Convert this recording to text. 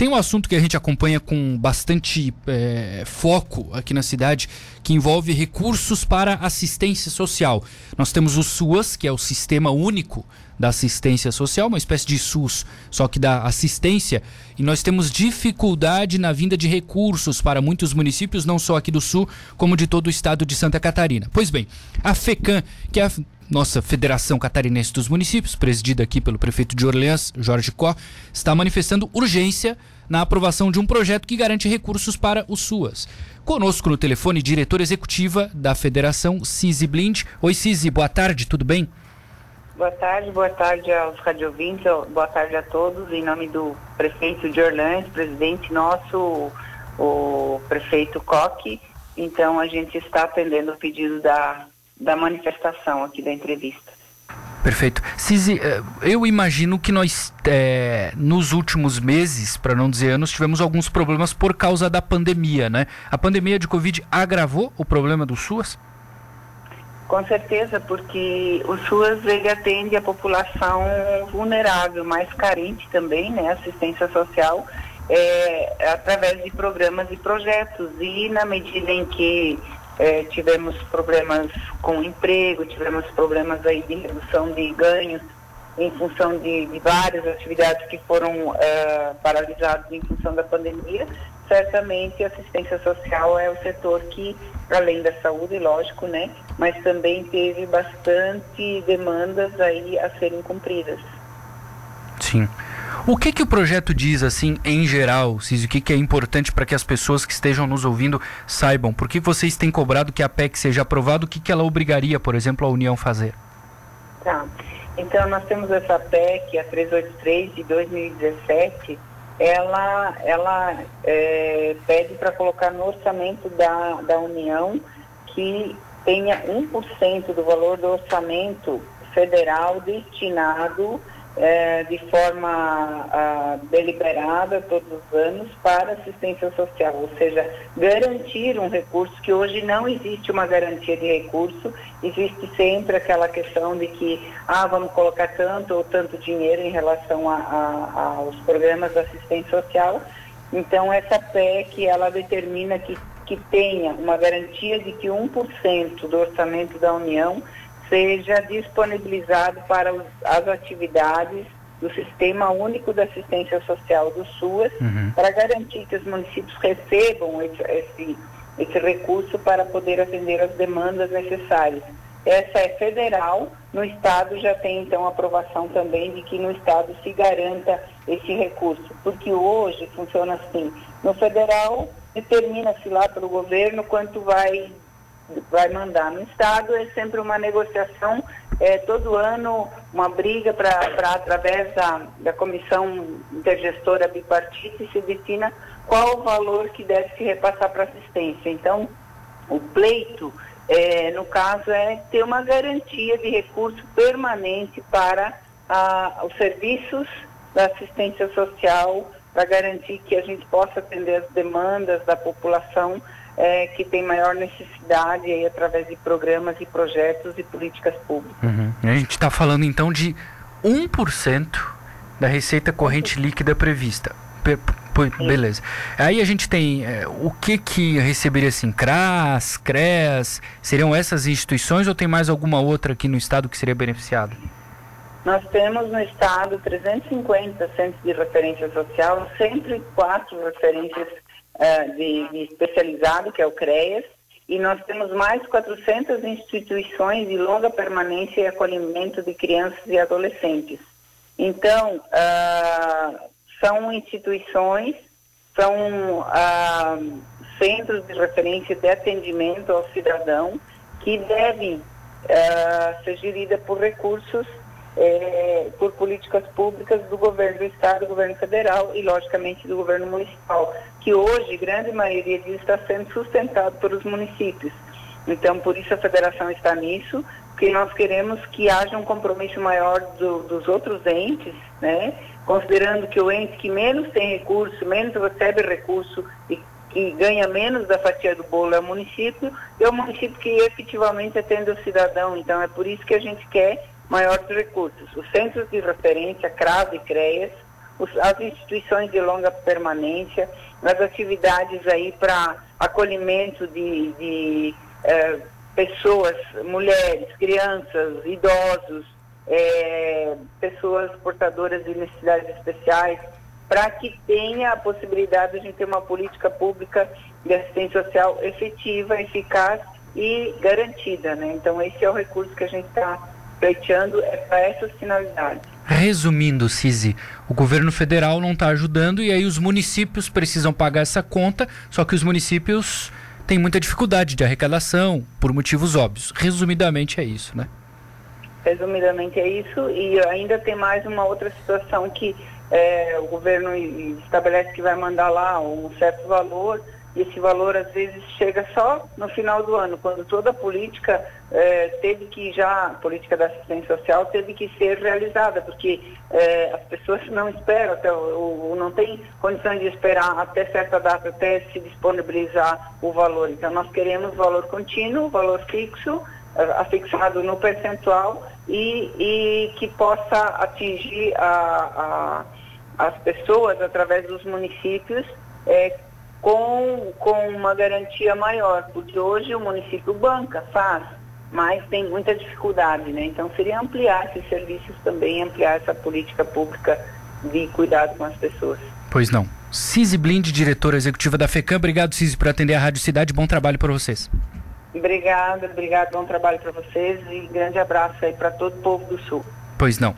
Tem um assunto que a gente acompanha com bastante é, foco aqui na cidade, que envolve recursos para assistência social. Nós temos o SUAS, que é o Sistema Único da Assistência Social, uma espécie de SUS, só que da assistência, e nós temos dificuldade na vinda de recursos para muitos municípios, não só aqui do Sul, como de todo o estado de Santa Catarina. Pois bem, a FECAM, que é a nossa Federação Catarinense dos Municípios, presidida aqui pelo prefeito de Orleans, Jorge Có, está manifestando urgência na aprovação de um projeto que garante recursos para o SUAS. Conosco no telefone, diretora executiva da Federação, Cizi Blind. Oi, Cizi, boa tarde, tudo bem? Boa tarde, boa tarde aos radiovintes, boa tarde a todos. Em nome do prefeito de Orleans, presidente nosso, o prefeito Coque. Então, a gente está atendendo o pedido da da manifestação aqui da entrevista. Perfeito. Cizi, eh, eu imagino que nós, é, nos últimos meses, para não dizer anos, tivemos alguns problemas por causa da pandemia, né? A pandemia de Covid agravou o problema do SUAS? Com certeza, porque o SUAS ele atende a população vulnerável, mais carente também, né? Assistência social, é, através de programas e projetos. E na medida em que é, tivemos problemas com emprego, tivemos problemas aí de redução de ganhos em função de, de várias atividades que foram é, paralisadas em função da pandemia. Certamente a assistência social é o setor que, além da saúde, lógico, né, mas também teve bastante demandas aí a serem cumpridas. Sim. O que que o projeto diz assim em geral, Cis? O que, que é importante para que as pessoas que estejam nos ouvindo saibam? Por que vocês têm cobrado que a PEC seja aprovada? O que, que ela obrigaria, por exemplo, a União fazer? Tá. Então nós temos essa PEC, a 383 de 2017, ela, ela é, pede para colocar no orçamento da, da União que tenha 1% do valor do orçamento federal destinado é, de forma a, deliberada todos os anos para assistência social, ou seja, garantir um recurso que hoje não existe uma garantia de recurso, existe sempre aquela questão de que, ah, vamos colocar tanto ou tanto dinheiro em relação a, a, aos programas de assistência social. Então, essa PEC, ela determina que, que tenha uma garantia de que 1% do orçamento da União seja disponibilizado para os, as atividades do Sistema Único de Assistência Social do SUAS, uhum. para garantir que os municípios recebam esse, esse, esse recurso para poder atender as demandas necessárias. Essa é federal, no Estado já tem então aprovação também de que no Estado se garanta esse recurso, porque hoje funciona assim, no federal determina-se lá pelo governo quanto vai vai mandar no Estado, é sempre uma negociação, é, todo ano uma briga para, através da, da comissão intergestora bipartite, se defina qual o valor que deve se repassar para assistência. Então, o pleito, é, no caso, é ter uma garantia de recurso permanente para a, os serviços da assistência social, para garantir que a gente possa atender as demandas da população é, que tem maior necessidade aí, através de programas e projetos e políticas públicas. Uhum. A gente está falando então de 1% da receita corrente líquida prevista. beleza. Aí a gente tem é, o que que receberia assim, CRAS, CREAS, seriam essas instituições ou tem mais alguma outra aqui no estado que seria beneficiada? Nós temos no estado 350 centros de referência social, 104 referências uh, de, de especializado, que é o CREAS, e nós temos mais 400 instituições de longa permanência e acolhimento de crianças e adolescentes. Então, uh, são instituições, são uh, centros de referência de atendimento ao cidadão que devem uh, ser geridas por recursos é, por políticas públicas do governo do estado, do governo federal e, logicamente, do governo municipal, que hoje, grande maioria disso está sendo sustentado pelos municípios. Então, por isso a federação está nisso, porque nós queremos que haja um compromisso maior do, dos outros entes, né? considerando que o ente que menos tem recurso, menos recebe recurso e que ganha menos da fatia do bolo é o município, é o município que efetivamente atende o cidadão. Então, é por isso que a gente quer maiores recursos. Os centros de referência, CRAS e CREAS, os, as instituições de longa permanência, nas atividades aí para acolhimento de, de eh, pessoas, mulheres, crianças, idosos, eh, pessoas portadoras de necessidades especiais, para que tenha a possibilidade de ter uma política pública de assistência social efetiva, eficaz e garantida. Né? Então, esse é o recurso que a gente está pleiteando, é para essas finalidades. Resumindo, Cisi, o governo federal não está ajudando e aí os municípios precisam pagar essa conta, só que os municípios têm muita dificuldade de arrecadação, por motivos óbvios. Resumidamente é isso, né? Resumidamente é isso, e ainda tem mais uma outra situação que é, o governo estabelece que vai mandar lá um certo valor esse valor às vezes chega só no final do ano, quando toda a política é, teve que já, a política da assistência social teve que ser realizada, porque é, as pessoas não esperam, até, ou, não tem condições de esperar até certa data, até se disponibilizar o valor. Então nós queremos valor contínuo, valor fixo, é, afixado no percentual e, e que possa atingir a, a, as pessoas através dos municípios é, com, com uma garantia maior, porque hoje o município banca, faz, mas tem muita dificuldade, né? Então seria ampliar esses serviços também, ampliar essa política pública de cuidado com as pessoas. Pois não. Cisi Blind, diretora executiva da FECAM, obrigado Cisi por atender a Rádio Cidade, bom trabalho para vocês. Obrigada, obrigado, bom trabalho para vocês e grande abraço aí para todo o povo do Sul. Pois não.